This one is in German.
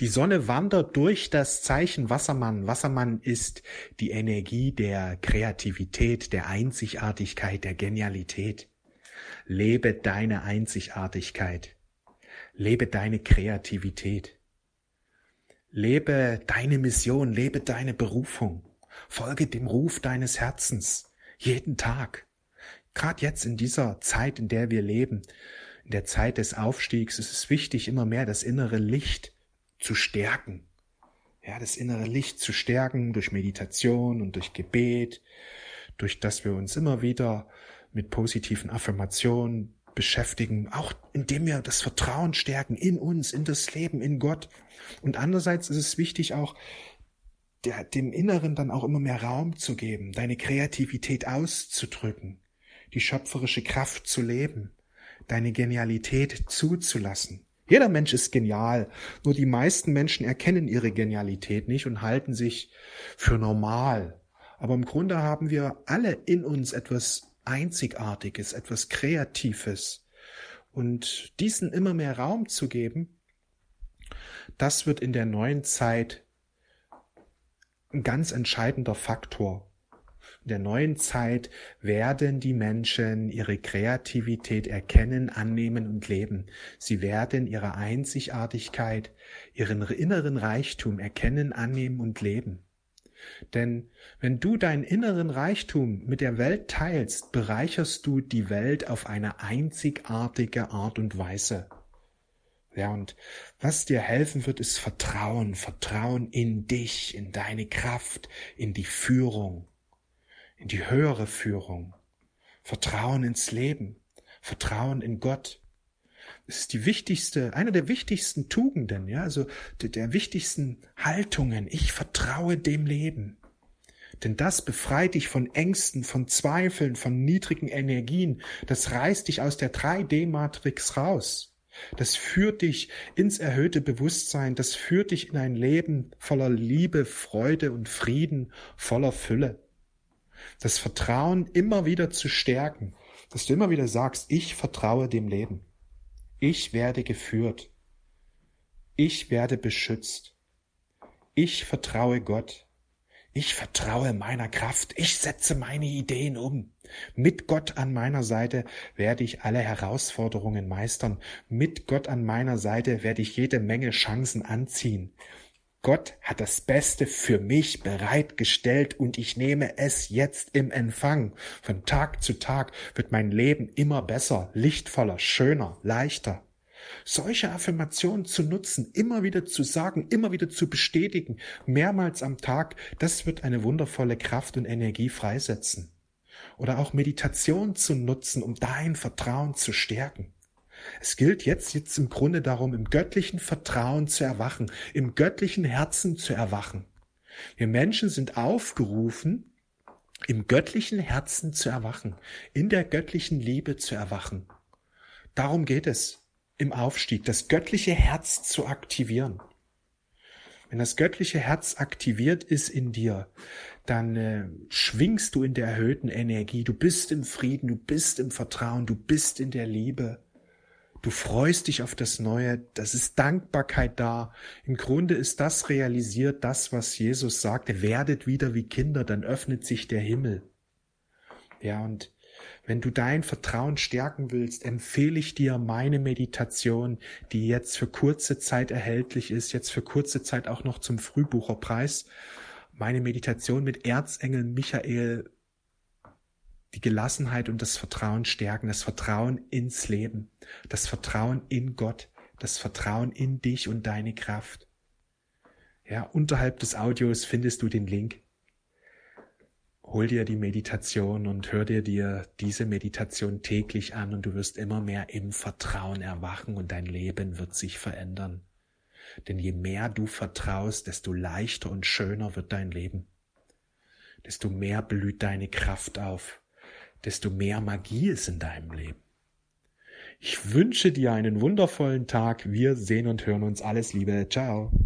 Die Sonne wandert durch das Zeichen Wassermann. Wassermann ist die Energie der Kreativität, der Einzigartigkeit, der Genialität. Lebe deine Einzigartigkeit. Lebe deine Kreativität. Lebe deine Mission, lebe deine Berufung. Folge dem Ruf deines Herzens. Jeden Tag. Gerade jetzt in dieser Zeit, in der wir leben, in der Zeit des Aufstiegs, ist es wichtig, immer mehr das innere Licht zu stärken. Ja, das innere Licht zu stärken durch Meditation und durch Gebet, durch das wir uns immer wieder mit positiven Affirmationen beschäftigen, auch indem wir das Vertrauen stärken in uns, in das Leben, in Gott. Und andererseits ist es wichtig auch, der, dem Inneren dann auch immer mehr Raum zu geben, deine Kreativität auszudrücken, die schöpferische Kraft zu leben, deine Genialität zuzulassen. Jeder Mensch ist genial, nur die meisten Menschen erkennen ihre Genialität nicht und halten sich für normal. Aber im Grunde haben wir alle in uns etwas Einzigartiges, etwas Kreatives. Und diesen immer mehr Raum zu geben, das wird in der neuen Zeit ein ganz entscheidender Faktor der neuen Zeit werden die Menschen ihre Kreativität erkennen, annehmen und leben. Sie werden ihre Einzigartigkeit, ihren inneren Reichtum erkennen, annehmen und leben. Denn wenn du deinen inneren Reichtum mit der Welt teilst, bereicherst du die Welt auf eine einzigartige Art und Weise. Ja, und was dir helfen wird, ist Vertrauen, Vertrauen in dich, in deine Kraft, in die Führung in die höhere Führung, Vertrauen ins Leben, Vertrauen in Gott. Es ist die wichtigste, eine der wichtigsten Tugenden, ja, also der, der wichtigsten Haltungen. Ich vertraue dem Leben. Denn das befreit dich von Ängsten, von Zweifeln, von niedrigen Energien. Das reißt dich aus der 3D-Matrix raus. Das führt dich ins erhöhte Bewusstsein. Das führt dich in ein Leben voller Liebe, Freude und Frieden, voller Fülle das Vertrauen immer wieder zu stärken, dass du immer wieder sagst, ich vertraue dem Leben. Ich werde geführt. Ich werde beschützt. Ich vertraue Gott. Ich vertraue meiner Kraft. Ich setze meine Ideen um. Mit Gott an meiner Seite werde ich alle Herausforderungen meistern. Mit Gott an meiner Seite werde ich jede Menge Chancen anziehen. Gott hat das Beste für mich bereitgestellt und ich nehme es jetzt im Empfang. Von Tag zu Tag wird mein Leben immer besser, lichtvoller, schöner, leichter. Solche Affirmationen zu nutzen, immer wieder zu sagen, immer wieder zu bestätigen, mehrmals am Tag, das wird eine wundervolle Kraft und Energie freisetzen. Oder auch Meditation zu nutzen, um dein Vertrauen zu stärken. Es gilt jetzt, jetzt im Grunde darum, im göttlichen Vertrauen zu erwachen, im göttlichen Herzen zu erwachen. Wir Menschen sind aufgerufen, im göttlichen Herzen zu erwachen, in der göttlichen Liebe zu erwachen. Darum geht es im Aufstieg, das göttliche Herz zu aktivieren. Wenn das göttliche Herz aktiviert ist in dir, dann äh, schwingst du in der erhöhten Energie, du bist im Frieden, du bist im Vertrauen, du bist in der Liebe. Du freust dich auf das Neue, das ist Dankbarkeit da. Im Grunde ist das realisiert, das, was Jesus sagte, werdet wieder wie Kinder, dann öffnet sich der Himmel. Ja, und wenn du dein Vertrauen stärken willst, empfehle ich dir meine Meditation, die jetzt für kurze Zeit erhältlich ist, jetzt für kurze Zeit auch noch zum Frühbucherpreis. Meine Meditation mit Erzengel Michael die Gelassenheit und das Vertrauen stärken, das Vertrauen ins Leben, das Vertrauen in Gott, das Vertrauen in dich und deine Kraft. Ja, unterhalb des Audios findest du den Link. Hol dir die Meditation und hör dir dir diese Meditation täglich an und du wirst immer mehr im Vertrauen erwachen und dein Leben wird sich verändern. Denn je mehr du vertraust, desto leichter und schöner wird dein Leben. Desto mehr blüht deine Kraft auf desto mehr Magie ist in deinem Leben. Ich wünsche dir einen wundervollen Tag. Wir sehen und hören uns. Alles Liebe. Ciao.